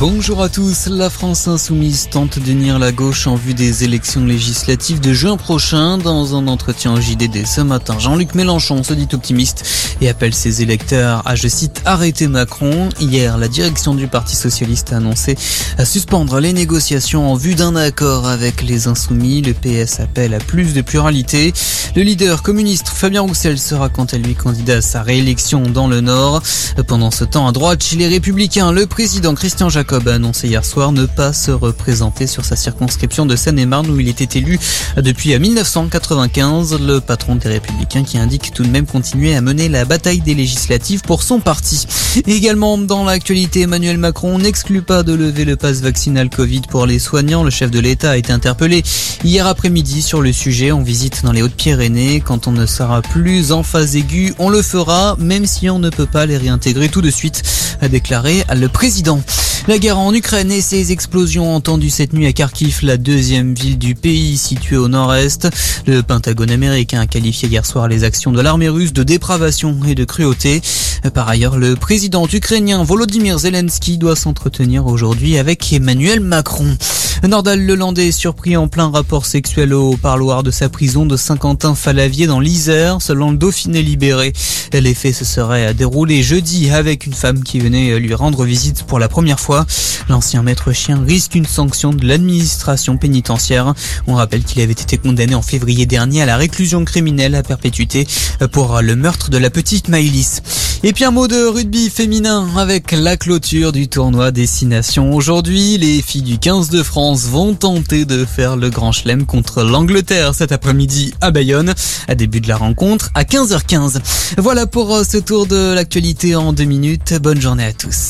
Bonjour à tous. La France insoumise tente d'unir la gauche en vue des élections législatives de juin prochain. Dans un entretien au JDD ce matin, Jean-Luc Mélenchon se dit optimiste et appelle ses électeurs à, je cite, arrêter Macron. Hier, la direction du Parti Socialiste a annoncé à suspendre les négociations en vue d'un accord avec les insoumis. Le PS appelle à plus de pluralité. Le leader communiste Fabien Roussel sera quant à lui candidat à sa réélection dans le Nord. Pendant ce temps, à droite, chez les Républicains, le président Christian Jacques Jacob a annoncé hier soir ne pas se représenter sur sa circonscription de Seine-et-Marne où il était élu depuis 1995. Le patron des Républicains qui indique tout de même continuer à mener la bataille des législatives pour son parti. Également dans l'actualité, Emmanuel Macron n'exclut pas de lever le passe vaccinal Covid pour les soignants. Le chef de l'État a été interpellé hier après-midi sur le sujet en visite dans les Hautes-Pyrénées. Quand on ne sera plus en phase aiguë, on le fera, même si on ne peut pas les réintégrer tout de suite, a déclaré le président. La guerre en Ukraine et ses explosions entendues cette nuit à Kharkiv, la deuxième ville du pays située au nord-est. Le Pentagone américain a qualifié hier soir les actions de l'armée russe de dépravation et de cruauté. Par ailleurs, le président ukrainien Volodymyr Zelensky doit s'entretenir aujourd'hui avec Emmanuel Macron. Nordal Lelandais surpris en plein rapport sexuel au parloir de sa prison de Saint-Quentin-Falavier dans l'Isère, selon le Dauphiné libéré. Les faits se seraient déroulés jeudi avec une femme qui venait lui rendre visite pour la première fois. L'ancien maître chien risque une sanction de l'administration pénitentiaire. On rappelle qu'il avait été condamné en février dernier à la réclusion criminelle à perpétuité pour le meurtre de la petite Maïlis. Et puis un mot de rugby féminin avec la clôture du tournoi Destination. Aujourd'hui, les filles du 15 de France vont tenter de faire le grand chelem contre l'Angleterre cet après-midi à Bayonne, à début de la rencontre à 15h15. Voilà pour ce tour de l'actualité en deux minutes. Bonne journée à tous.